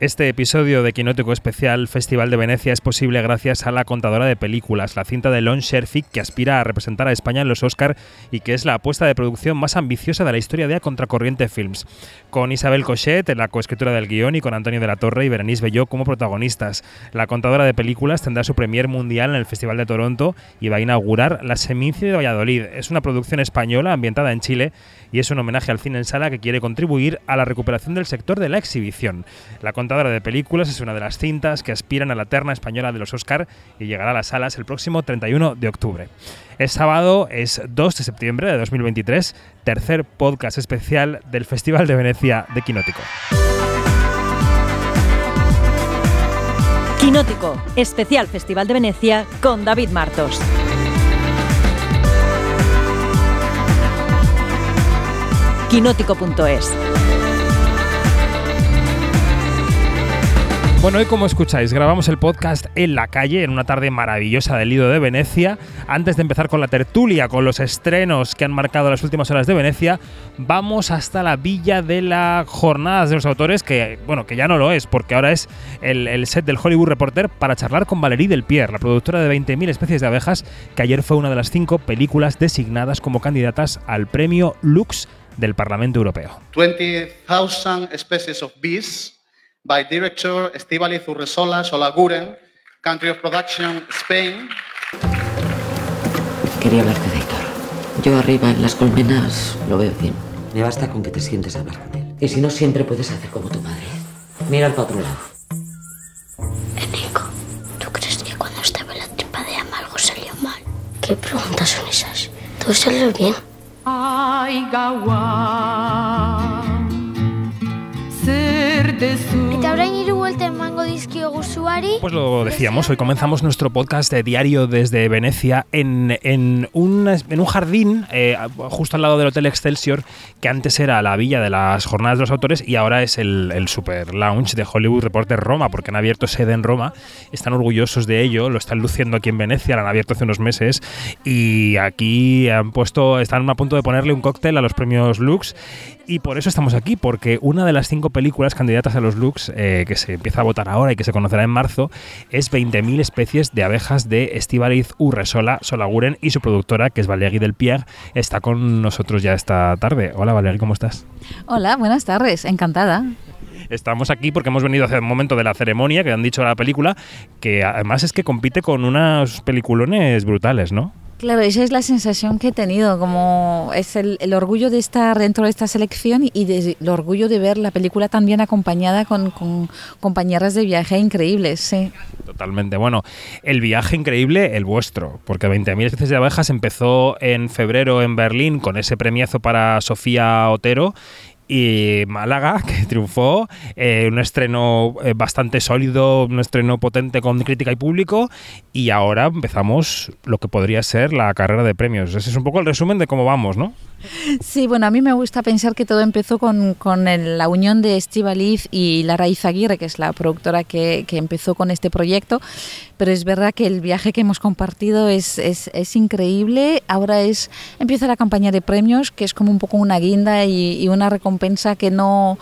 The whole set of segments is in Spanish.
Este episodio de Quinótico Especial Festival de Venecia es posible gracias a La Contadora de Películas, la cinta de Lon Sherfick que aspira a representar a España en los Oscar y que es la apuesta de producción más ambiciosa de la historia de A Contracorriente Films. Con Isabel Cochet en la coescritura del guion y con Antonio de la Torre y Berenice Belló como protagonistas. La Contadora de Películas tendrá su premier mundial en el Festival de Toronto y va a inaugurar la Seminci de Valladolid. Es una producción española ambientada en Chile y es un homenaje al cine en sala que quiere contribuir a la recuperación del sector de la exhibición. La Contadora de Películas es una de las cintas que aspiran a la terna española de los Oscar y llegará a las salas el próximo 31 de octubre. El sábado es 2 de septiembre de 2023, tercer podcast especial del Festival de Venecia de Quinótico. Quinótico, especial Festival de Venecia con David Martos. Quinótico.es Bueno, hoy como escucháis, grabamos el podcast en la calle, en una tarde maravillosa del Lido de Venecia. Antes de empezar con la tertulia, con los estrenos que han marcado las últimas horas de Venecia, vamos hasta la Villa de las Jornadas de los Autores, que bueno, que ya no lo es, porque ahora es el, set del Hollywood Reporter para charlar con Valérie Delpierre, la productora de 20.000 especies de abejas, que ayer fue una de las cinco películas designadas como candidatas al premio Lux del Parlamento Europeo. 20,000 especies of bees by director Estivaliz Urresola Solaguren, country of production Spain. Quería hablarte de Héctor. Yo arriba en las colmenas lo veo bien. Me basta con que te sientes a hablar con él. Y si no, siempre puedes hacer como tu madre. Mira al otro lado. Enrico, ¿tú crees que cuando estaba en la tripa de ama algo salió mal? ¿Qué preguntas son esas? Todo salió bien. Ay, Eta orain hiru buelta emango dizkio guzuari. Pues lo decíamos, hoy comenzamos nuestro podcast de diario desde Venecia en, en, un, en un jardín eh, justo al lado del Hotel Excelsior, que antes era la villa de las jornadas de los autores y ahora es el, el super lounge de Hollywood Reporter Roma, porque han abierto sede en Roma, están orgullosos de ello, lo están luciendo aquí en Venecia, lo han abierto hace unos meses y aquí han puesto, están a punto de ponerle un cóctel a los premios Lux y por eso estamos aquí, porque una de las cinco películas candidatas a los Lux eh, que se empieza a votar ahora y que se conocerá en marzo es 20.000 especies de abejas de Estivaliz Urresola Solaguren y su productora, que es Valérie Del Pierre, está con nosotros ya esta tarde. Hola Valérie, ¿cómo estás? Hola, buenas tardes, encantada. Estamos aquí porque hemos venido hace un momento de la ceremonia que han dicho la película, que además es que compite con unos peliculones brutales, ¿no? Claro, esa es la sensación que he tenido, como es el, orgullo de estar dentro de esta selección y el orgullo de ver la película también acompañada con, compañeras de viaje increíbles, sí. Totalmente. Bueno, el viaje increíble, el vuestro, porque 20.000 especies de abejas empezó en febrero en Berlín con ese premiazo para Sofía Otero y Málaga, que triunfó, eh, un estreno eh, bastante sólido, un estreno potente con crítica y público, y ahora empezamos lo que podría ser la carrera de premios. Ese es un poco el resumen de cómo vamos, ¿no? Sí, bueno, a mí me gusta pensar que todo empezó con, con la unión de Estivaliz y Lara Izaguirre, que es la productora que, que, empezó con este proyecto, pero es verdad que el viaje que hemos compartido es, es, es, increíble. Ahora es empieza la campaña de premios, que es como un poco una guinda y una recompensa que no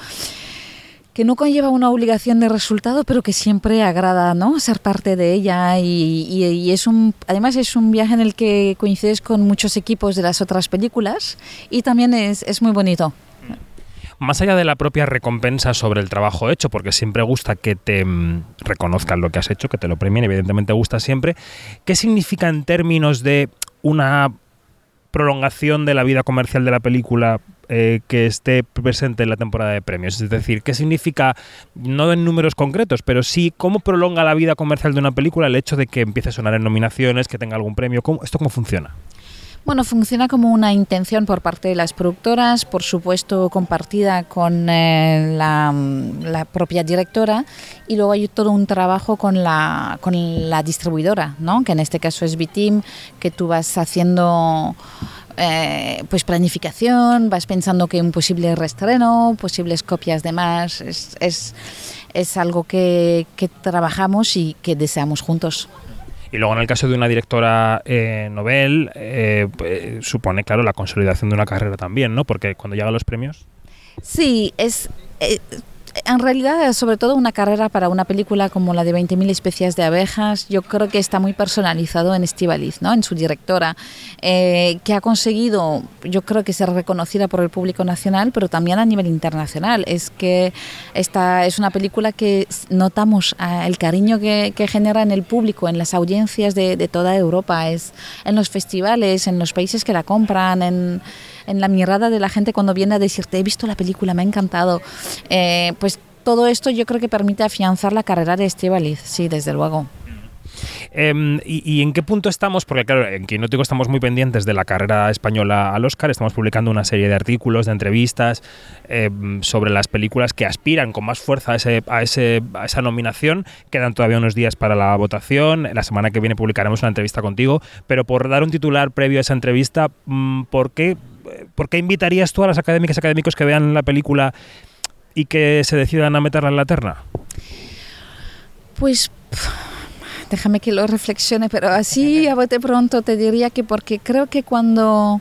que no conlleva una obligación de resultado, pero que siempre agrada ¿no? ser parte de ella y, es un, además es un viaje en el que coincides con muchos equipos de las otras películas y también es, es muy bonito. Más allá de la propia recompensa sobre el trabajo hecho, porque siempre gusta que te mm, reconozcan lo que has hecho, que te lo premien, evidentemente gusta siempre, ¿qué significa en términos de una prolongación de la vida comercial de la película eh, que esté presente en la temporada de premios? Es decir, ¿qué significa, no en números concretos, pero sí cómo prolonga la vida comercial de una película el hecho de que empiece a sonar en nominaciones, que tenga algún premio? ¿Cómo, ¿Esto cómo funciona? Bueno, funciona como una intención por parte de las productoras, por supuesto compartida con eh, la, la, propia directora, y luego hay todo un trabajo con la, con la distribuidora, ¿no? que en este caso es Bitim, que tú vas haciendo eh, pues planificación, vas pensando que un posible restreno, posibles copias de más, es, es, es algo que, que trabajamos y que deseamos juntos. Y luego en el caso de una directora eh, novel, eh, pues, supone, claro, la consolidación de una carrera también, ¿no? Porque cuando llegan los premios... Sí, es... Eh, en realidad, sobre todo una carrera para una película como la de 20.000 especies de abejas, yo creo que está muy personalizado en Estivaliz, ¿no? en su directora, eh, que ha conseguido, yo creo que ser reconocida por el público nacional, pero también a nivel internacional. Es que esta es una película que notamos ah, el cariño que, genera en el público, en las audiencias de, de toda Europa, es en los festivales, en los países que la compran, en en la mirada de la gente cuando viene a decirte, he visto la película, me ha encantado. Eh, pues todo esto yo creo que permite afianzar la carrera de Estibaliz, sí, desde luego. Em, y, en qué punto estamos? Porque claro, en Quinótico estamos muy pendientes de la carrera española al Oscar, estamos publicando una serie de artículos, de entrevistas em, sobre las películas que aspiran con más fuerza a, ese, a esa nominación. Quedan todavía unos días para la votación, la semana que viene publicaremos una entrevista contigo, pero por dar un titular previo a esa entrevista, mm, ¿por qué ¿por qué invitarías tú a las académicas y académicos que vean la película y que se decidan a meterla en la terna? Pues déjame que lo reflexione, pero así a bote pronto te diría que porque creo que cuando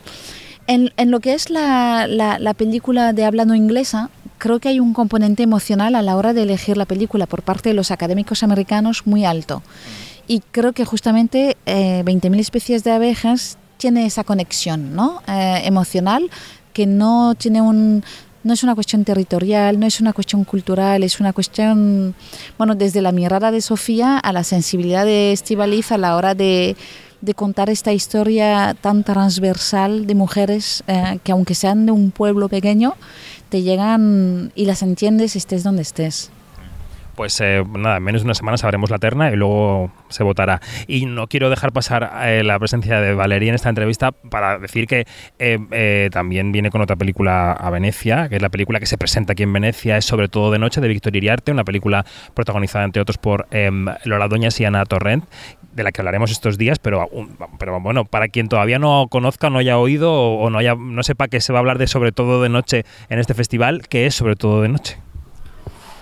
en, lo que es la, la, película de habla no inglesa, creo que hay un componente emocional a la hora de elegir la película por parte de los académicos americanos muy alto. Y creo que justamente eh, 20.000 especies de abejas tiene esa conexión ¿no? Eh, emocional que no tiene un no es una cuestión territorial, no es una cuestión cultural, es una cuestión, bueno, desde la mirada de Sofía a la sensibilidad de Estivaliz a la hora de, de contar esta historia tan transversal de mujeres eh, que aunque sean de un pueblo pequeño, te llegan y las entiendes estés donde estés. Pues eh, nada, en menos de una semana sabremos la terna y luego se votará. Y no quiero dejar pasar eh, la presencia de Valeria en esta entrevista para decir que eh, también viene con otra película a Venecia, que es la película que se presenta aquí en Venecia, es sobre todo de noche, de Víctor Iriarte, una película protagonizada entre otros por em, Lola Doñas y Ana Torrent, de la que hablaremos estos días, pero, pero bueno, para quien todavía no conozca, no haya oído o, no, haya, no sepa que se va a hablar de sobre todo de noche en este festival, que es sobre todo de noche.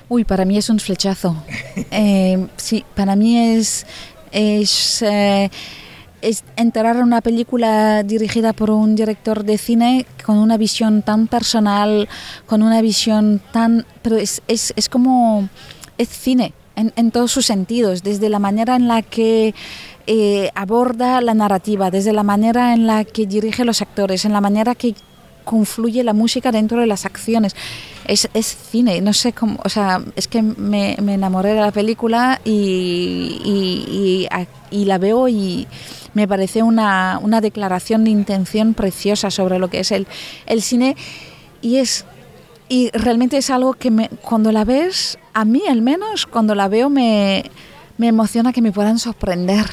Uy, para mí es un flechazo. Eh, sí, para mí es, es, eh, es una película dirigida por un director de cine con una visión tan personal, con una visión tan... Pero es, es, es como... es cine en, en, todos sus sentidos, desde la manera en la que eh, aborda la narrativa, desde la manera en la que dirige los actores, en la manera que confluye la música dentro de las acciones. Es, es cine, no sé cómo, o sea, es que me, me enamoré de la película y, y, la veo y me parece una, una, declaración de intención preciosa sobre lo que es el, el cine y es y realmente es algo que cuando la ves, a mí al menos, cuando la veo me, me emociona que me puedan sorprender.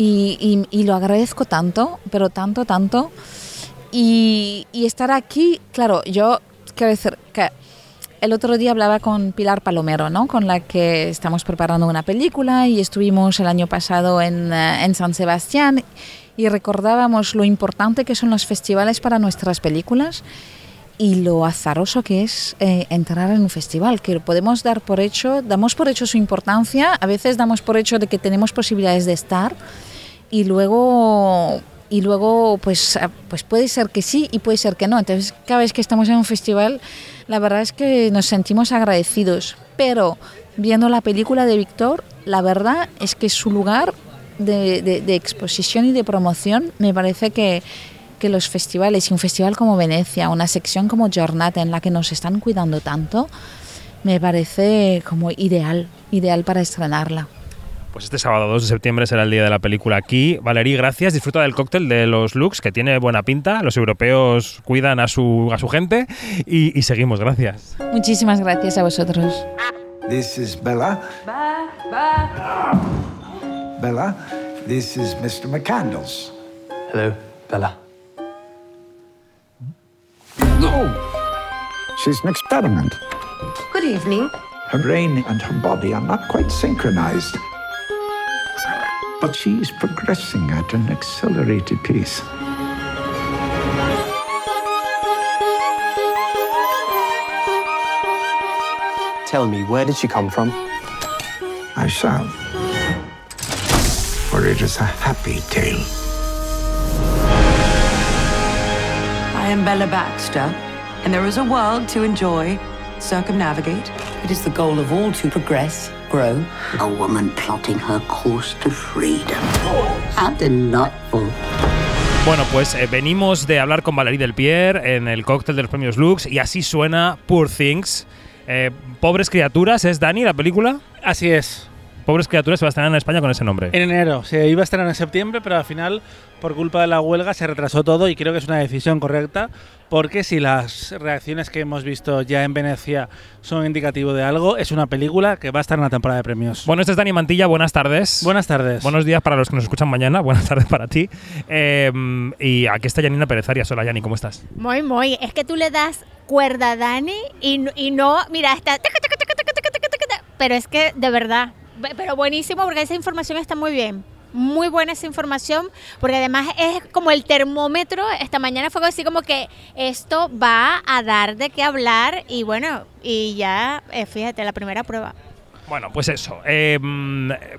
Y, y, lo agradezco tanto, pero tanto, tanto. Y, estar aquí, claro, yo quiero decir que el otro día hablaba con Pilar Palomero, ¿no? con la que estamos preparando una película y estuvimos el año pasado en, eh, en, San Sebastián y recordábamos lo importante que son los festivales para nuestras películas y lo azaroso que es eh, entrar en un festival, que podemos dar por hecho, damos por hecho su importancia, a veces damos por hecho de que tenemos posibilidades de estar y luego y luego pues, ah, pues puede ser que sí y puede ser que no. Entonces cada vez que estamos en un festival la verdad es que nos sentimos agradecidos, pero viendo la película de Víctor, la verdad es que su lugar de, de, exposición y de promoción me parece que, que los festivales y un festival como Venecia, una sección como Jornada en la que nos están cuidando tanto, me parece como ideal, ideal para estrenarla. Pues este sábado 2 de septiembre será el día de la película aquí. Valerí, gracias. Disfruta del cóctel de los Lux, que tiene buena pinta. Los europeos cuidan a su, a su gente. Y, y seguimos, gracias. Muchísimas gracias a vosotros. This is Bella. Ba, ba. Bella, this is Mr. McCandles. Hello, Bella. No! She's an experiment. Good evening. Her brain and her body are not quite synchronized. But she is progressing at an accelerated pace. Tell me, where did she come from? I shall. For it is a happy tale. I am Bella Baxter, and there is a world to enjoy, circumnavigate, It is the goal of all to progress, grow. A woman plotting her course to freedom. How delightful. Bueno, pues eh, venimos de hablar con Valerie Del Pierre en el cóctel de los premios Lux y así suena Poor Things. Eh, Pobres criaturas, ¿es Dani la película? Así es. Pobres criaturas se va a estrenar en España con ese nombre. En enero. Se iba a estrenar en septiembre, pero al final, por culpa de la huelga, se retrasó todo y creo que es una decisión correcta. Porque si las reacciones que hemos visto ya en Venecia son indicativo de algo, es una película que va a estar en la temporada de premios. Bueno, este es Dani Mantilla, buenas tardes. Buenas tardes. Buenos días para los que nos escuchan mañana, buenas tardes para ti. Eh, y aquí está Janina Pérez Arias. Hola, Yanni, ¿cómo estás? Muy, muy. Es que tú le das cuerda a Dani y, no- y no, mira, está... Pero es que, de verdad, pero buenísimo porque esa información está muy bien. Muy buena esa información, porque además es como el termómetro. Esta mañana fue así como que esto va a dar de qué hablar y bueno, y ya, eh, fíjate, la primera prueba. Bueno, pues eso. eh,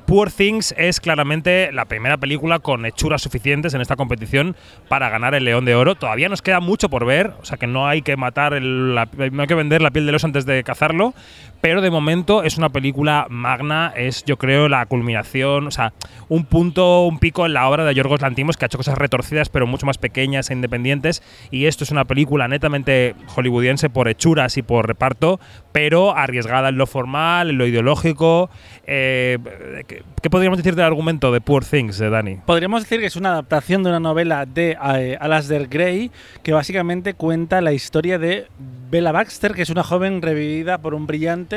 Poor Things es claramente la primera película con hechuras suficientes en esta competición para ganar el León de Oro. Todavía nos queda mucho por ver, o sea que no hay que matar, el- la- no hay que vender la piel del oso antes de cazarlo, pero de momento es una película magna, es yo creo la culminación, o sea, un punto, un pico en la obra de Yorgos Lantimos que ha hecho cosas retorcidas pero mucho más pequeñas e independientes y esto es una película netamente hollywoodiense por hechuras y por reparto, pero arriesgada en lo formal, en lo ideológico. Eh, ¿qué, podríamos decir del argumento de Poor Things, de Dani? Podríamos decir que es una adaptación de una novela de eh, Alasdair Gray que básicamente cuenta la historia de Bella Baxter, que es una joven revivida por un brillante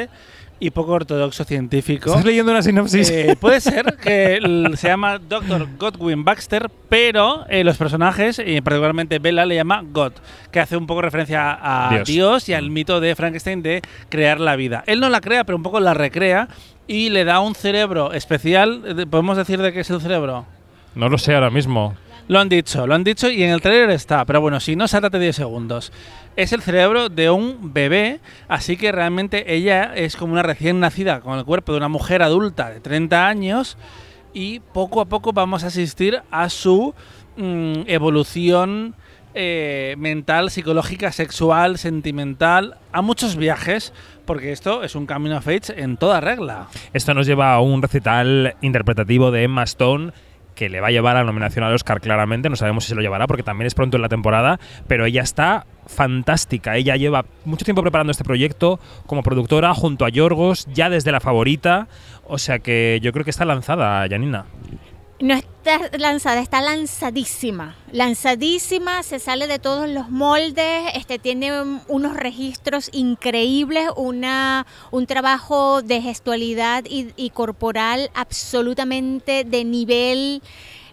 y poco ortodoxo científico. ¿Estás leyendo una sinopsis? Eh, puede ser que se llama Dr. Godwin Baxter, pero eh, los personajes, y particularmente Bella, le llama God, que hace un poco referencia a Dios. Dios. y al mito de Frankenstein de crear la vida. Él no la crea, pero un poco la recrea y le da un cerebro especial. Eh, ¿Podemos decir de qué es el cerebro? No lo sé ahora mismo. Lo han dicho, lo han dicho y en el trailer está, pero bueno, si no, sáltate 10 segundos. Es el cerebro de un bebé, así que realmente ella es como una recién nacida con el cuerpo de una mujer adulta de 30 años y poco a poco vamos a asistir a su mm, evolución eh, mental, psicológica, sexual, sentimental, a muchos viajes, porque esto es un camino of age en toda regla. Esto nos lleva a un recital interpretativo de Emma Stone que le va a llevar a la nominación al Oscar claramente, no sabemos si se lo llevará porque también es pronto en la temporada, pero ella está fantástica, ella lleva mucho tiempo preparando este proyecto como productora junto a Yorgos, ya desde la favorita, o sea que yo creo que está lanzada, Janina. No está lanzada, está lanzadísima. Lanzadísima, se sale de todos los moldes, este, tiene unos registros increíbles, una, un trabajo de gestualidad y, y corporal absolutamente de nivel.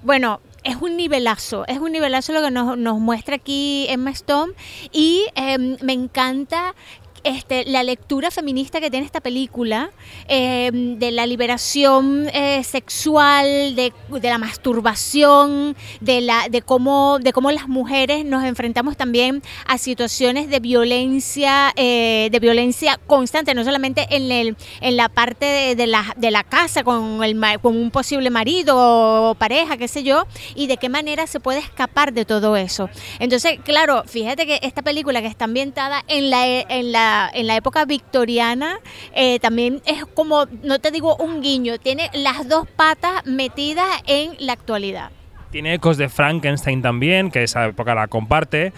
Bueno, es un nivelazo, es un nivelazo lo que nos, nos muestra aquí Emma Stone y em, me encanta este, la lectura feminista que tiene esta película, eh, de la liberación eh, sexual, de, de la masturbación, de, la, de, cómo, de cómo las mujeres nos enfrentamos también a situaciones de violencia, eh, de violencia constante, no solamente en, el, en la parte de, de la, de la casa con, el, con un posible marido o pareja, qué sé yo, y de qué manera se puede escapar de todo eso. Entonces, claro, fíjate que esta película que está ambientada en la, en la, en la época victoriana, eh, también es como, no te digo un guiño, tiene las dos patas metidas en la actualidad. Tiene ecos de Frankenstein también, que esa época la comparte.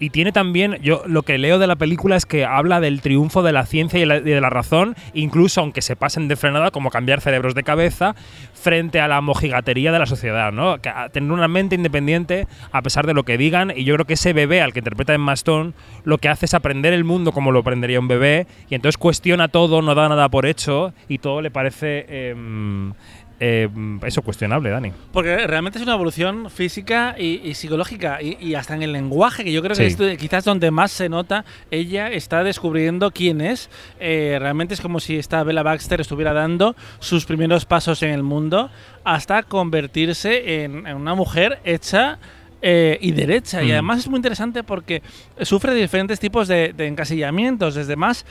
Y tiene también, yo lo que leo de la película es que habla del triunfo de la ciencia y de la razón, incluso aunque se pasen de frenada, como cambiar cerebros de cabeza, frente a la mojigatería de la sociedad, ¿no? Que a- tener una mente independiente a pesar de lo que digan. Y yo creo que ese bebé al que interpreta en Stone lo que hace es aprender el mundo como lo aprendería un bebé, y entonces cuestiona todo, no da nada por hecho, y todo le parece. em, em, eso cuestionable, Dani. Porque realmente es una evolución física y, y psicológica y, y hasta en el lenguaje, que yo creo Sí. que es quizás donde más se nota, ella está descubriendo quién es. Eh, realmente es como si esta Bella Baxter estuviera dando sus primeros pasos en el mundo hasta convertirse en, en una mujer hecha eh, y derecha. Y Mm. además es muy interesante porque sufre diferentes tipos de, de encasillamientos, desde más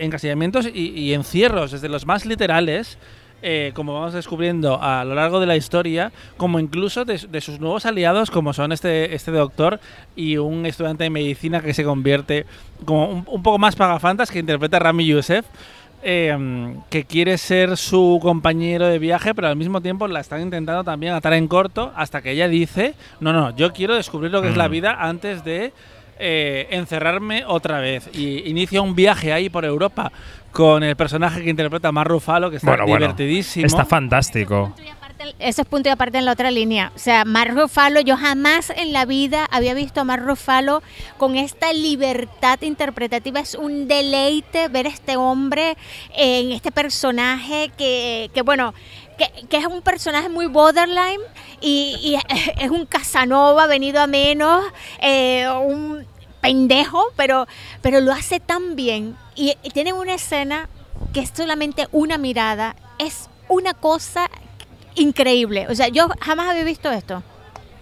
encasillamientos y, y encierros, desde los más literales eh, como vamos descubriendo a lo largo de la historia, como incluso de, de sus nuevos aliados, como son este, este doctor y un estudiante de medicina que se convierte como un, un poco más pagafantas que interpreta Rami Youssef. eh, que quiere ser su compañero de viaje, pero al mismo tiempo la están intentando también atar en corto hasta que ella dice, no, no, yo quiero descubrir lo que es la Mm. vida antes de eh, encerrarme otra vez. Y inicia un viaje ahí por Europa con el personaje que interpreta Mar Ruffalo, que está Bueno, bueno, divertidísimo. está fantástico. Eso es punto y aparte en la otra línea. O sea, Mark Ruffalo, yo jamás en la vida había visto a Mark Ruffalo con esta libertad interpretativa. Es un deleite ver a este hombre en este personaje que, que bueno, que, que es un personaje muy borderline y, y es un Casanova venido a menos, eh, un pendejo, pero, pero lo hace tan bien. Y, y tiene una escena que es solamente una mirada, es una cosa increíble. O sea, yo jamás había visto esto.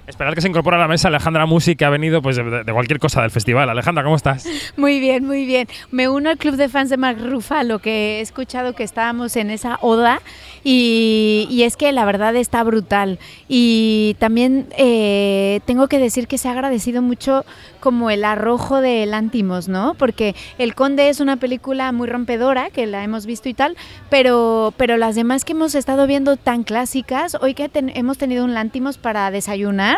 Esperar que se incorpore a la mesa Alejandra Musi, que ha venido pues, de, de cualquier cosa del festival. Alejandra, ¿cómo estás? Muy bien, muy bien. Me uno al club de fans de Mark Ruffalo, que he escuchado que estábamos en esa oda y, y es que la verdad está brutal. Y también eh, tengo que decir que se ha agradecido mucho como el arrojo de Lántimos, ¿no? Porque El Conde es una película muy rompedora, que la hemos visto y tal, pero, pero las demás que hemos estado viendo tan clásicas, hoy que ten- hemos tenido un Lántimos para desayunar,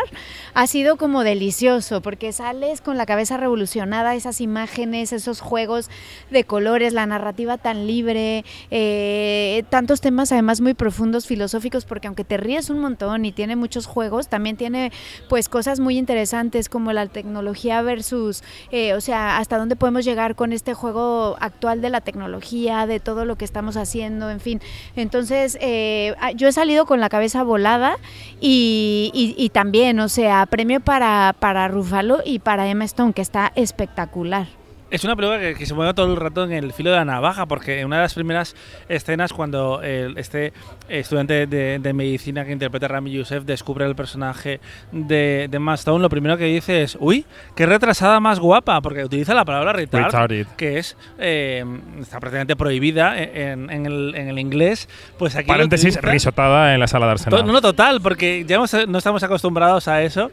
ha sido como delicioso, porque sales con la cabeza revolucionada, esas imágenes, esos juegos de colores, la narrativa tan libre, eh, tantos temas además muy profundos, filosóficos, porque aunque te ríes un montón y tiene muchos juegos, también tiene pues cosas muy interesantes como la tecnología versus, eh, o sea, hasta dónde podemos llegar con este juego actual de la tecnología, de todo lo que estamos haciendo, en fin. Entonces, eh, ah, yo he salido con la cabeza volada y, y- también, o sea, premio para, para Ruffalo y para Emma Stone, que está espectacular. Es una película que, que se mueve todo el rato en el filo de la navaja, porque en una de las primeras escenas, cuando el- este estudiante de, de medicina que interpreta a Rami Youssef descubre el personaje de, de Emma Stone, lo primero que dice es: Uy, qué retrasada más guapa, porque utiliza la palabra retard, Retarded. que es eh, está prácticamente prohibida en, en el, en el inglés. Pues aquí Paréntesis, utiliza- risotada en la sala de Arsenal. No, no, total, porque ya hemos- no estamos acostumbrados a eso.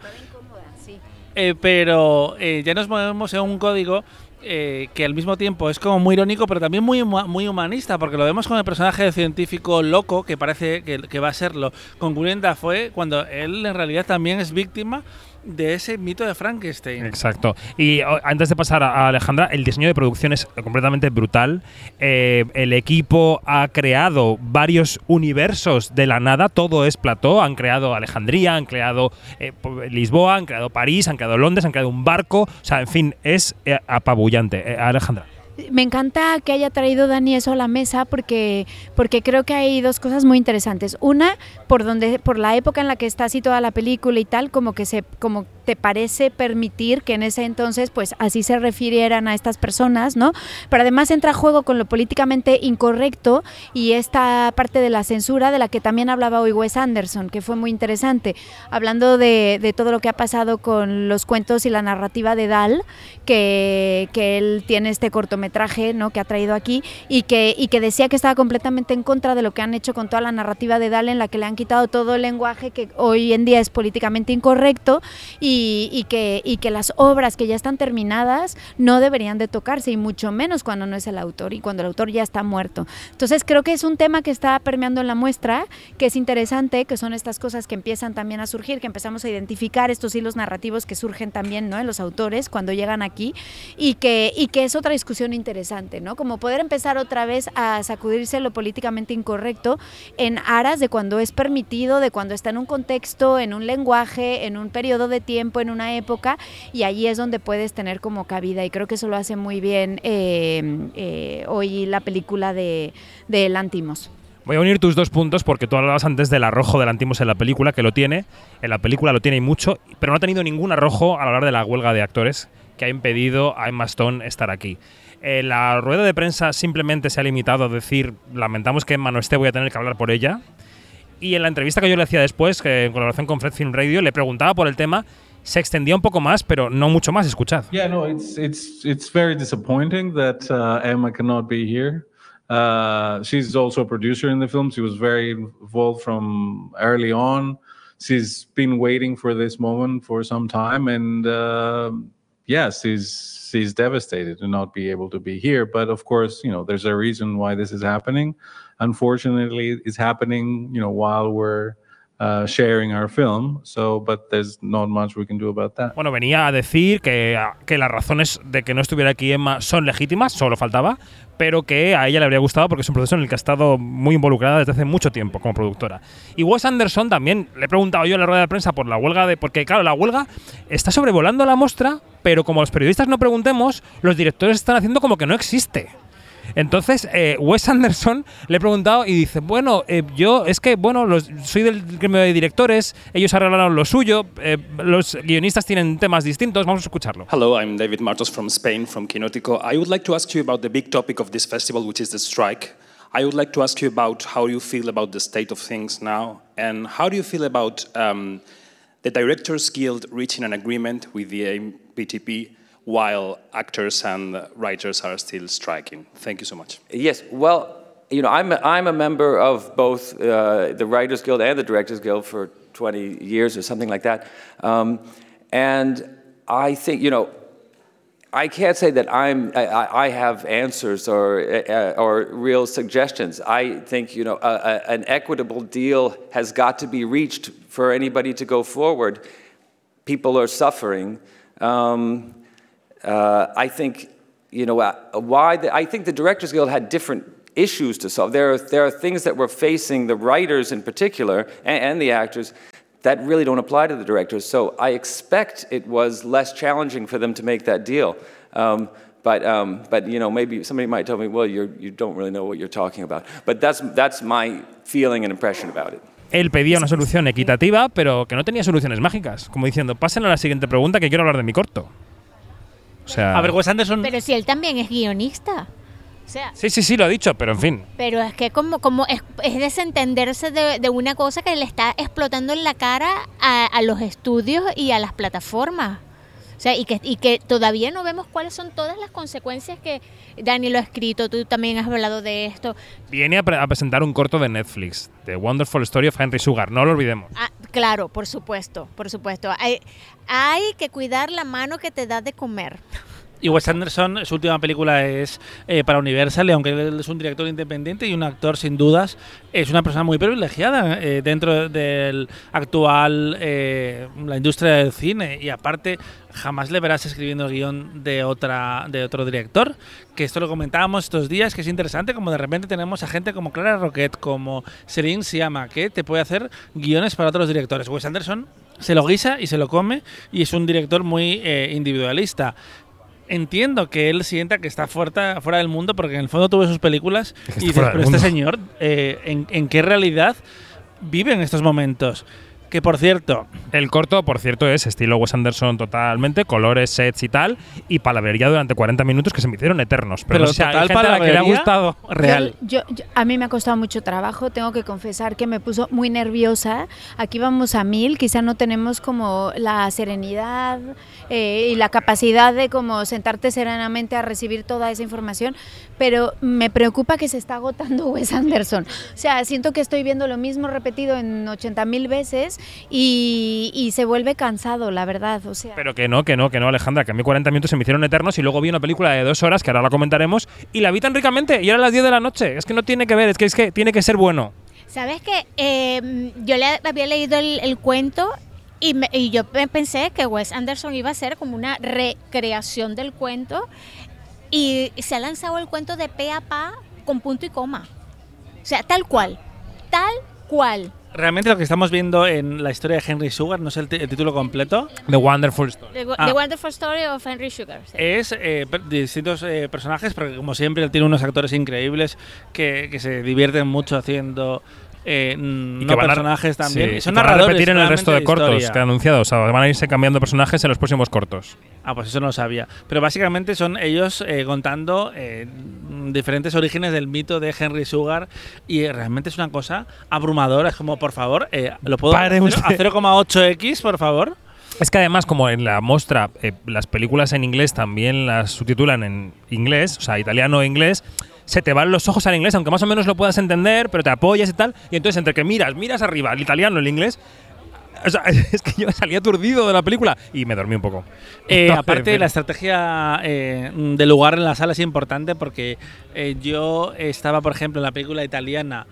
Eh, pero eh, ya nos movemos en un código eh, que al mismo tiempo es como muy irónico, pero también muy, muy humanista, porque lo vemos con el personaje de científico loco, que parece que, que va a serlo. Con William Dafoe, cuando él en realidad también es víctima de ese mito de Frankenstein. Exacto. Y antes de pasar a, Alejandra, el diseño de producción es completamente brutal. Eh, el equipo ha creado varios universos de la nada, todo es plató. Han creado Alejandría, han creado eh, Lisboa, han creado París, han creado Londres, han creado un barco. O sea, en fin, es eh, apabullante. Alejandra. Me encanta que haya traído Dani eso a la mesa porque, porque creo que hay dos cosas muy interesantes. Una, por donde, por la época en la que está situada la película y tal, como que se, como te parece permitir que en ese entonces, pues así se refirieran a estas personas, ¿no? Pero además entra a juego con lo políticamente incorrecto y esta parte de la censura de la que también hablaba hoy Wes Anderson, que fue muy interesante, hablando de, de todo lo que ha pasado con los cuentos y la narrativa de Dahl, que, que él tiene este cortometraje ¿no? que ha traído aquí y que, y que decía que estaba completamente en contra de lo que han hecho con toda la narrativa de Dahl en la que le han quitado todo el lenguaje que hoy en día es políticamente incorrecto y, y que, y que las obras que ya están terminadas no deberían de tocarse y mucho menos cuando no es el autor y cuando el autor ya está muerto. Entonces creo que es un tema que está permeando en la muestra, que es interesante, que son estas cosas que empiezan también a surgir, que empezamos a identificar estos hilos narrativos que surgen también ¿no? en los autores cuando llegan aquí y que, y que es otra discusión interesante, ¿no? Como poder empezar otra vez a sacudirse lo políticamente incorrecto en aras de cuando es permitido, de cuando está en un contexto, en un lenguaje, en un periodo de tiempo, en una época, y allí es donde puedes tener como cabida. Y creo que eso lo hace muy bien eh, eh, hoy la película de, de Lantimos. Voy a unir tus dos puntos porque tú hablabas antes del arrojo del Antimos en la película, que lo tiene. En la película lo tiene y mucho, pero no ha tenido ningún arrojo al hablar de la huelga de actores que ha impedido a Emma Stone estar aquí. Eh, la rueda de prensa simplemente se ha limitado a decir, lamentamos que Emma no esté, voy a tener que hablar por ella. Y en la entrevista que yo le hacía después, que en colaboración con Fred Film Radio, le preguntaba por el tema, se extendía un poco más, pero no mucho más. Escuchad. Yeah, no, it's it's it's very disappointing that uh, Emma cannot be here. Uh, she's also a producer in the film. She was very involved from early on. She's been waiting for this moment for some time, and uh, yes, he's she's devastated to not be able to be here. But of course, you know, there's a reason why this is happening. Unfortunately, it's happening, you know, while we're sharing our film. So, but there's not much we can do about that. Bueno, venía a decir que, que las razones de que no estuviera aquí Emma son legítimas, solo faltaba, pero que a ella le habría gustado porque es un proceso en el que ha estado muy involucrada desde hace mucho tiempo como productora. Y Wes Anderson también, le he preguntado yo en la rueda de prensa por la huelga de... Porque claro, la huelga está sobrevolando la muestra, pero como los periodistas no preguntemos, los directores están haciendo como que no existe. Entonces, eh, Wes Anderson le he preguntado y dice, bueno, eh, yo es que, bueno, los, soy del gremio de directores, ellos arreglaron lo suyo, eh, los guionistas tienen temas distintos, vamos a escucharlo. Hello, I'm David Martos from Spain, from Quinótico. I would like to ask you about the big topic of this festival, which is the strike. I would like to ask you about how you feel about the state of things now, and how do you feel about um, the Directors Guild reaching an agreement with the APTP while actors and writers are still striking. Thank you so much. Yes, well, you know, I'm a, I'm a member of both uh, the Writers Guild and the Directors Guild for 20 years or something like that. Um, and I think, you know, I can't say that I'm, I, I have answers or, uh, or real suggestions. I think, you know, a, a, an equitable deal has got to be reached for anybody to go forward. People are suffering. Um, uh, I think, you know, uh, why the, I think the Directors Guild had different issues to solve. There are, there are things that were facing the writers in particular and, and the actors that really don't apply to the directors. So I expect it was less challenging for them to make that deal. Um, but, um, but you know, maybe somebody might tell me, well, you're, you don't really know what you're talking about. But that's, that's my feeling and impression about it. Él pedía una solución equitativa, pero que no tenía soluciones mágicas. Como diciendo, pasen a la siguiente pregunta que quiero hablar de mi corto. O sea, A ver, Wes Anderson. Pero si él también es guionista. O sea, sí, sí, sí, lo ha dicho, pero en fin. pero es que como, como es, es desentenderse de, de una cosa que le está explotando en la cara a, a los estudios y a las plataformas. O sea, y que, y que todavía no vemos cuáles son todas las consecuencias que Dani lo ha escrito, tú también has hablado de esto. Viene a, pre- a presentar un corto de Netflix, The Wonderful Story of Henry Sugar, no lo olvidemos. Ah, claro, por supuesto, por supuesto. Hay, hay que cuidar la mano que te da de comer. Y Wes Anderson, su última película es eh, para Universal, y aunque él es un director independiente y un actor sin dudas, es una persona muy privilegiada eh, dentro del actual, eh, la industria del cine. Y aparte, jamás le verás escribiendo el guion de, otra, de otro director, que esto lo comentábamos estos días, que es interesante, como de repente tenemos a gente como Clara Roquette, como Celine Siama, que te puede hacer guiones para otros directores. Wes Anderson se lo guisa y se lo come, y es un director muy eh, individualista entiendo que él sienta que está fuera, fuera del mundo porque en el fondo tuve sus películas y dices, pero este mundo". señor, eh, ¿en, en qué realidad vive en estos momentos? Que por cierto, El corto, por cierto, es estilo Wes Anderson totalmente, colores, sets y tal, y palabrería durante 40 minutos que se me hicieron eternos. Pero, Pero sé, hay total gente a la que le ha gustado. real. Yo, yo- a mí me ha costado mucho trabajo, tengo que confesar que me puso muy nerviosa. Aquí vamos a mil, quizá no tenemos como la serenidad eh, y la capacidad de como sentarte serenamente a recibir toda esa información, pero me preocupa que se está agotando Wes Anderson. O sea, siento que estoy viendo lo mismo repetido en 80 mil veces y, y se vuelve cansado, la verdad. O sea, Pero que no, que no, que no, Alejandra, que a mí 40 minutos se me hicieron eternos y luego vi una película de dos horas, que ahora la comentaremos, y la vi tan ricamente, y era las 10 de la noche. Es que no tiene que ver, es que, es que tiene que ser bueno. ¿Sabes qué? Eh, yo le había leído el, el cuento y, me- y yo pe- pensé que Wes Anderson iba a ser como una recreación del cuento y se ha lanzado el cuento de pe a pa con punto y coma. O sea, tal cual, tal cual. realmente lo que estamos viendo en la historia de Henry Sugar, no sé el, el título completo, The Wonderful Story. The, Ah. The Wonderful Story of Henry Sugar. sí. es eh, distintos eh, personajes, porque como siempre él tiene unos actores increíbles que, que se divierten mucho haciendo eh, mm, Y no que van a- personajes también. sí, son y que van a narradores repetir en el resto de cortos historia. que han anunciado. O sea, van a irse cambiando personajes en los próximos cortos. Ah, pues eso no lo sabía. Pero básicamente son ellos eh, contando eh, diferentes orígenes del mito de Henry Sugar y realmente es una cosa abrumadora. Es como, por favor, eh, ¿lo puedo Pare hacer usted. a 0,8x, por favor? Es que además, como en la muestra, eh, las películas en inglés también las subtitulan en inglés, o sea, italiano e inglés, se te van los ojos al inglés, aunque más o menos lo puedas entender, pero te apoyas y tal. Y entonces, entre que miras, miras arriba, el italiano, el inglés. O sea, es que yo salí aturdido de la película y me dormí un poco. Eh, No, aparte, pero- la estrategia eh, del lugar en la sala es importante porque eh, yo estaba, por ejemplo, en la película italiana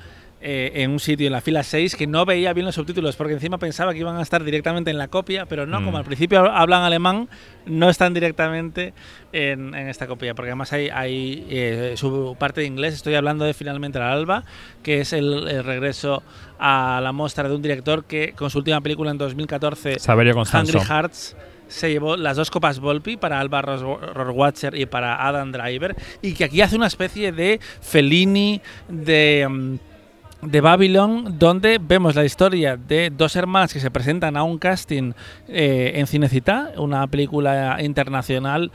eh, en un sitio en la fila 6 que no veía bien los subtítulos porque encima pensaba que iban a estar directamente en la copia, pero no, Mm. como al principio hablan alemán, no están directamente en, en esta copia, porque además hay, hay eh, su parte de inglés. Estoy hablando de Finalmente al Alba, que es el, el regreso a la muestra de un director que con su última película en 2014, Saverio Costanzo. Hungry Hearts, se llevó las dos copas Volpi para Alba Rohrwacher y para Adam Driver y que aquí hace una especie de Fellini de mm, de Babylon, donde vemos la historia de dos hermanas que se presentan a un casting eh, en Cinecita, una película internacional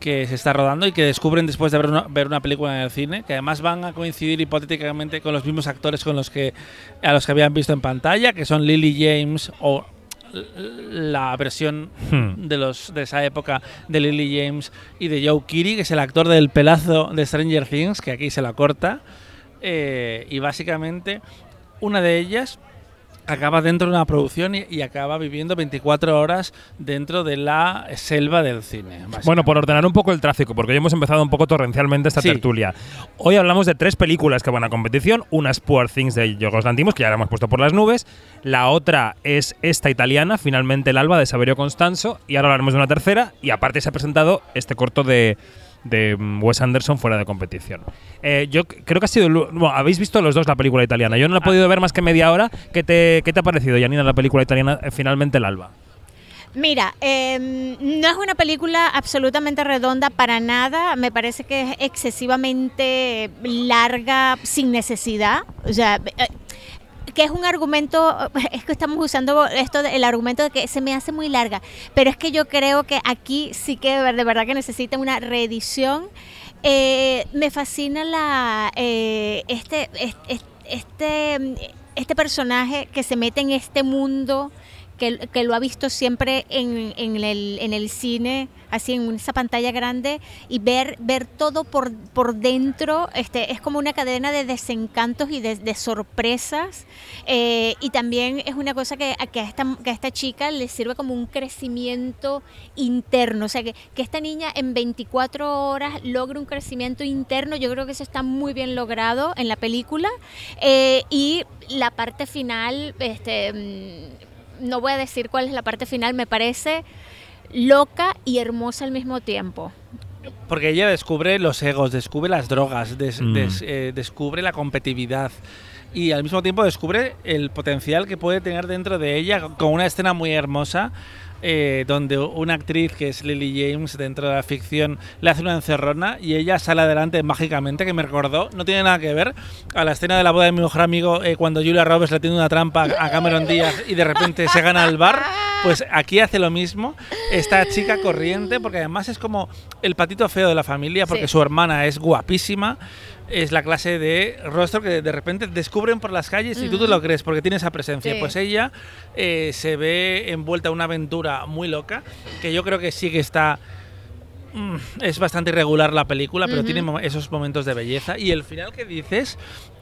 que se está rodando y que descubren después de ver una, ver una película en el cine, que además van a coincidir hipotéticamente con los mismos actores con los que a los que habían visto en pantalla, que son Lily James o la versión Hmm. de los de esa época de Lily James y de Joe Keery, que es el actor del pelazo de Stranger Things, que aquí se la corta. Eh, y básicamente una de ellas acaba dentro de una producción y, y acaba viviendo 24 horas dentro de la selva del cine. Bueno, por ordenar un poco el tráfico, porque hoy hemos empezado un poco torrencialmente esta Sí. tertulia. Hoy hablamos de tres películas que van a competición. Una es Poor Things de Yorgos Lantimos, que ya la hemos puesto por las nubes. La otra es esta italiana, finalmente el alba de Saverio Constanzo. Y ahora hablaremos de una tercera. Y aparte se ha presentado este corto de, de mm, Wes Anderson fuera de competición. Eh, yo creo que ha sido. bueno, habéis visto los dos la película italiana. Yo no la he podido ver más que media hora. ¿Qué te, qué te ha parecido, Janina, la película italiana, eh, finalmente el alba? Mira, em, no es una película absolutamente redonda para nada. Me parece que es excesivamente larga sin necesidad. O sea, eh, que es un argumento, es que estamos usando esto del argumento de que se me hace muy larga, pero es que yo creo que aquí sí que de ver- de verdad que necesita una reedición. Eh, me fascina la eh, este, es- es- este este personaje que se mete en este mundo que, lo ha visto siempre en, el, cine, así en esa pantalla grande, y ver, ver todo por, por dentro, este, es como una cadena de desencantos y de, sorpresas. eh, y también es una cosa que, que, a esta, que a esta chica le sirve como un crecimiento interno. O sea, que, que esta niña en 24 horas logre un crecimiento interno, yo creo que eso está muy bien logrado en la película. Eh, y la parte final, este, mm, no voy a decir cuál es la parte final, me parece loca y hermosa al mismo tiempo. Porque ella descubre los egos, descubre las drogas, des- Mm. des- eh, descubre la competitividad y al mismo tiempo descubre el potencial que puede tener dentro de ella con una escena muy hermosa eh, donde una actriz que es Lily James dentro de la ficción le hace una encerrona y ella sale adelante mágicamente, que me recordó, no tiene nada que ver a la escena de la boda de mi mejor amigo eh, cuando Julia Roberts le tiene una trampa a Cameron Díaz y de repente se gana el bar. Pues aquí hace lo mismo esta chica corriente, porque además es como el patito feo de la familia, porque Sí. su hermana es guapísima, es la clase de rostro que de repente descubren por las calles y tú te lo crees porque tiene esa presencia. Sí. Pues ella eh, se ve envuelta en una aventura muy loca, que yo creo que sí que está... mm, Es bastante irregular la película, pero tiene esos momentos de belleza. Y el final que dices,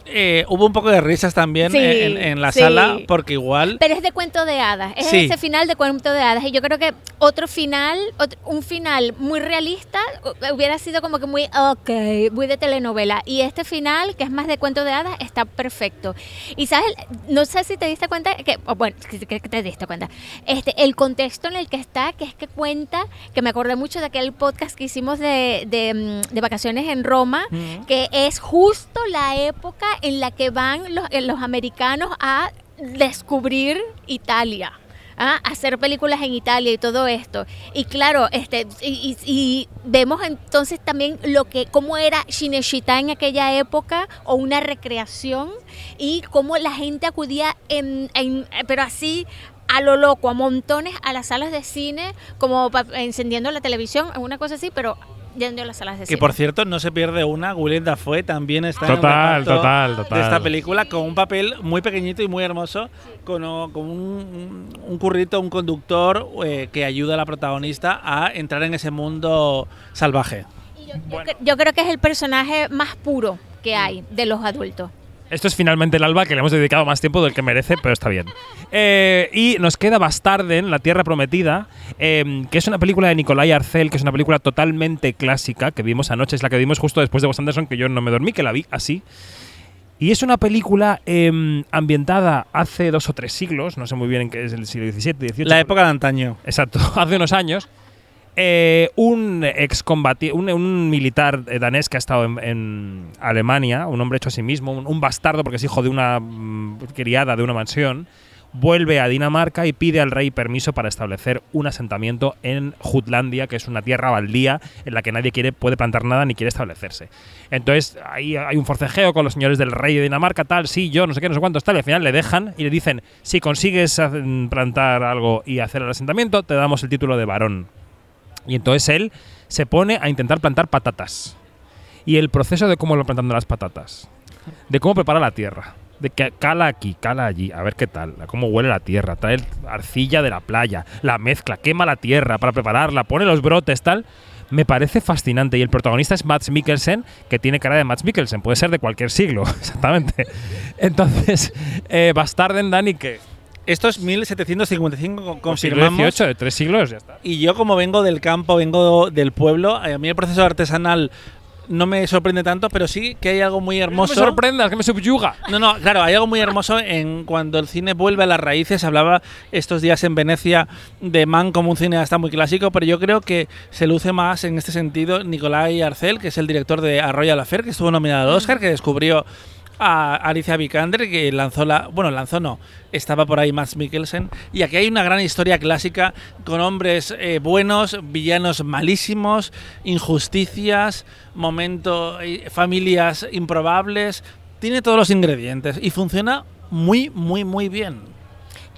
eh, hubo un poco de risas también Sí, en, en la sí. sala, porque igual... Pero es de cuento de hadas, es Sí. ese final de cuento de hadas. Y yo creo que otro final, un final muy realista, hu- hubiera sido como que muy, ok, muy de telenovela. Y este final, que es más de cuento de hadas, está perfecto. Y sabes, no sé si te diste cuenta, que, bueno, que, te diste cuenta, este, el contexto en el que está, que es que cuenta, que me acordé mucho de aquel podcast que hicimos de, de, mm, de vacaciones en Roma, que es justo la época en la que van los, eh, los americanos a descubrir Italia. ¿ah? hacer películas en Italia y todo esto. Y claro, este, y, y- y vemos entonces también lo que, cómo era Cinecittà en aquella época, o una recreación, y cómo la gente acudía en, en- pero así a lo loco, a montones a las salas de cine, como encendiendo la televisión, una cosa así, pero yendo a las salas de Que por cierto, no se pierde una. Willem Dafoe también está en el Total, total, total. de esta película con un papel muy pequeñito y muy hermoso, con, un, un currito, un conductor eh, que ayuda a la protagonista a entrar en ese mundo salvaje. Yo creo que es el personaje más puro que hay de los adultos. Esto es finalmente el alba que le hemos dedicado más tiempo del que merece, pero está bien. Eh, y nos queda Bastarden, La Tierra Prometida, eh, que es una película de Nicolai Arcel, que es una película totalmente clásica, que vimos anoche, es la que vimos justo después de Wes Anderson, que yo no me dormí, que la vi así. Y es una película em, ambientada hace dos o tres siglos, no sé muy bien en qué es el siglo XVII, XVIII. La época de antaño. Exacto, hace unos años. Eh, un ex un, un, militar eh, danés que ha estado en, Alemania, un hombre hecho a sí mismo, un, bastardo porque es hijo de una mm, criada de una mansión, vuelve a Dinamarca y pide al rey permiso para establecer un asentamiento en Jutlandia, que es una tierra baldía en la que nadie quiere, puede plantar nada ni quiere establecerse. Entonces ahí hay un forcejeo con los señores del rey de Dinamarca, tal, sí, yo, no sé qué, no sé cuántos, tal, y al final le dejan y le dicen, si consigues plantar algo y hacer el asentamiento, te damos el título de varón y entonces él se pone a intentar plantar patatas. Y el proceso de cómo lo plantando las patatas, de cómo prepara la tierra, de que cala aquí, cala allí, a ver qué tal, cómo huele la tierra, trae arcilla de la playa, la mezcla, quema la tierra para prepararla, pone los brotes, tal. Me parece fascinante. Y el protagonista es Max Mikkelsen, que tiene cara de Max Mikkelsen, puede ser de cualquier siglo, exactamente. Entonces, eh, Bastarden, Dani, que esto es 1755, confirmamos. 18, de tres siglos, ya está. Y yo, como vengo del campo, vengo del pueblo, a mí el proceso artesanal no me sorprende tanto, pero sí que hay algo muy hermoso. No me sorprendas, que me subyuga. No, no, claro, hay algo muy hermoso en cuando el cine vuelve a las raíces. Hablaba estos días en Venecia de Man como un cineasta muy clásico, pero yo creo que se luce más en este sentido Nicolai Arcel, que es el director de Arroyo la Fer, que estuvo nominado al Oscar, que descubrió a Alicia Vikander, que lanzó la. Bueno, lanzó no. Estaba por ahí Max Mikkelsen. Y aquí hay una gran historia clásica con hombres eh, buenos, villanos malísimos, injusticias, momentos, eh, familias improbables. Tiene todos los ingredientes y funciona muy, muy, muy bien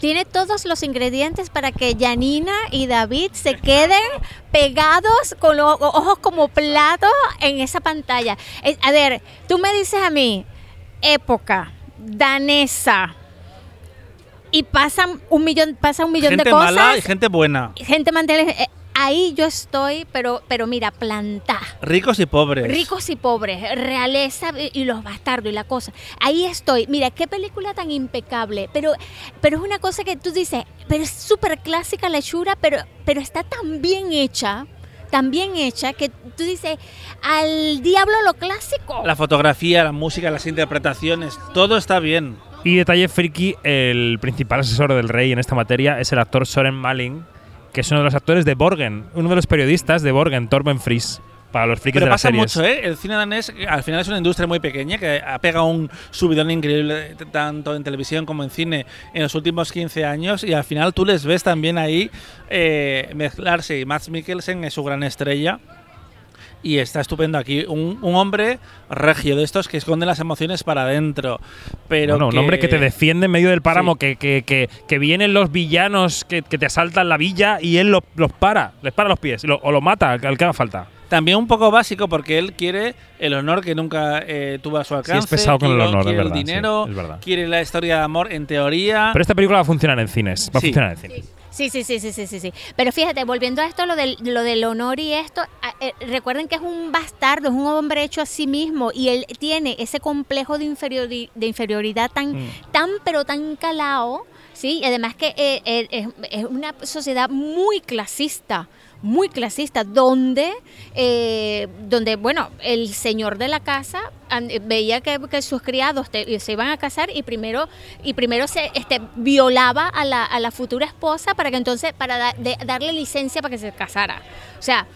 tiene todos los ingredientes para que Janina y David se queden pegados con los ojos como platos en esa pantalla. Eh, a ver, tú me dices a mí, época danesa y pasan un millón, pasa un millón de cosas. Gente mala y gente buena. Gente. Eh, ahí yo estoy, pero, pero mira, planta. Ricos y pobres. Ricos y pobres, realeza y los bastardos y la cosa. Ahí estoy. Mira, qué película tan impecable. Pero, pero es una cosa que tú dices, pero es súper clásica la hechura, pero, pero está tan bien hecha tan bien hecha que tú dices, al diablo lo clásico. La fotografía, la música, las interpretaciones, todo está bien. Y detalle friki, el principal asesor del rey en esta materia es el actor Soren Malling, que es uno de los actores de Borgen, uno de los periodistas de Borgen, Torben Fries para los frikis Pero de pasa mucho, ¿eh? El cine danés al final es una industria muy pequeña que ha pegado un subidón increíble tanto en televisión como en cine en los últimos 15 años y al final tú les ves también ahí eh, mezclarse y Max Mikkelsen es su gran estrella y está estupendo aquí. Un, hombre regio de estos que esconde las emociones para adentro. Pero un hombre que te defiende en medio del páramo, que, que, que, vienen los villanos que, te asaltan la villa y él los, para, les para los pies o lo mata al que haga falta. También un poco básico porque él quiere el honor que nunca eh, tuvo a su alcance. Sí, es pesado con el honor, quiere es verdad, el dinero, quiere la historia de amor en teoría. Pero esta película va a funcionar en cines. Va a funcionar en cines. Sí, sí, sí, sí, sí, sí, sí. Pero fíjate, volviendo a esto, lo del, lo del honor y esto, eh, recuerden que es un bastardo, es un hombre hecho a sí mismo y él tiene ese complejo de, de inferioridad tan, mm. tan, pero tan calado, ¿sí? Y además que eh, es una sociedad muy clasista muy clasista, donde, eh, donde bueno, el señor de la casa veía que, sus criados se iban a casar y primero, y primero se este, violaba a la, a la futura esposa para que entonces, para darle licencia para que se casara. O sea,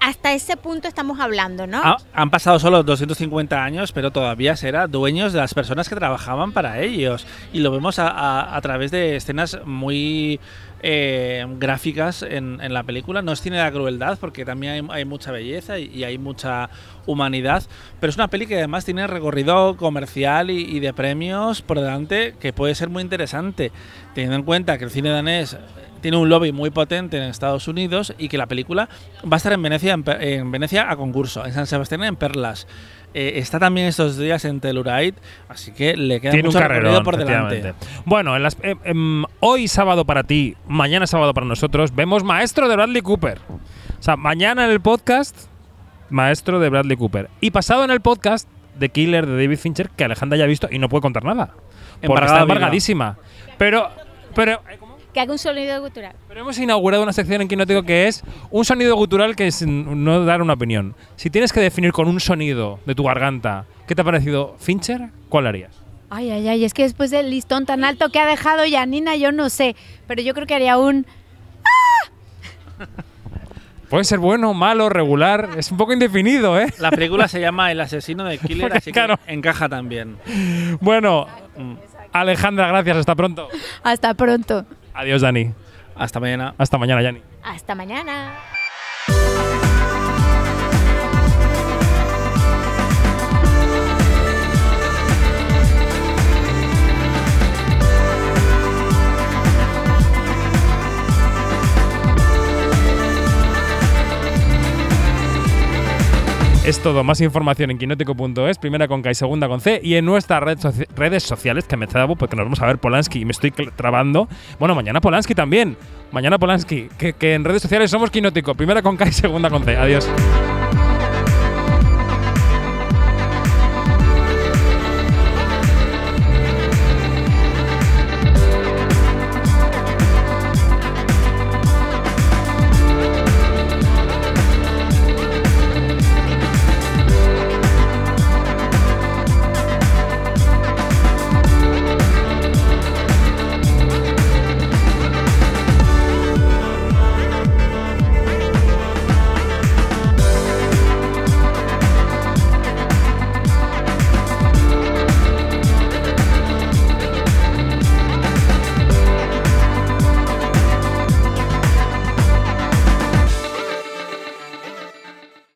hasta ese punto estamos hablando, ¿no? Ah, han pasado solo 250 años, pero todavía será dueños de las personas que trabajaban para ellos. Y lo vemos a, a través de escenas muy eh, gráficas en, la película. No es cine de la crueldad, porque también hay, mucha belleza y, hay mucha humanidad, pero es una peli que además tiene recorrido comercial y, de premios por delante que puede ser muy interesante, teniendo en cuenta que el cine danés tiene un lobby muy potente en Estados Unidos y que la película va a estar en Venecia, en Venecia a concurso, en San Sebastián en Perlas. Eh, está también estos días en Telluride, así que le queda mucho recorrido por delante. Bueno, en las, eh, em, hoy sábado para ti, mañana sábado para nosotros, vemos Maestro de Bradley Cooper. O sea, mañana en el podcast maestro de Bradley Cooper. Y pasado en el podcast de Killer de David Fincher, que Alejandra ya ha visto y no puede contar nada. Porque Embargada está embargadísima. Pero, pero, Que haga un sonido gutural. pero hemos inaugurado una sección en Quinótico que es un sonido gutural que es no dar una opinión. Si tienes que definir con un sonido de tu garganta qué te ha parecido Fincher, ¿cuál harías? Ay, ay, ay, es que después del listón tan alto que ha dejado Janina, yo no sé, pero yo creo que haría un... Puede ser bueno, malo, regular. Es un poco indefinido, ¿eh? La película se llama El asesino de Killer, así Claro. que encaja también. Bueno, Alejandra, gracias. Hasta pronto. Hasta pronto. Adiós, Dani. Hasta mañana. Hasta mañana, Yanni. Hasta mañana. Es todo. Más información en quinótico.es, primera con K y segunda con C, y en nuestras redes sociales, que me trabo porque nos vamos a ver Polanski y me estoy trabando. Bueno, mañana Polanski también. Mañana Polanski, que, que en redes sociales somos Quinótico, primera con K y segunda con C. Adiós.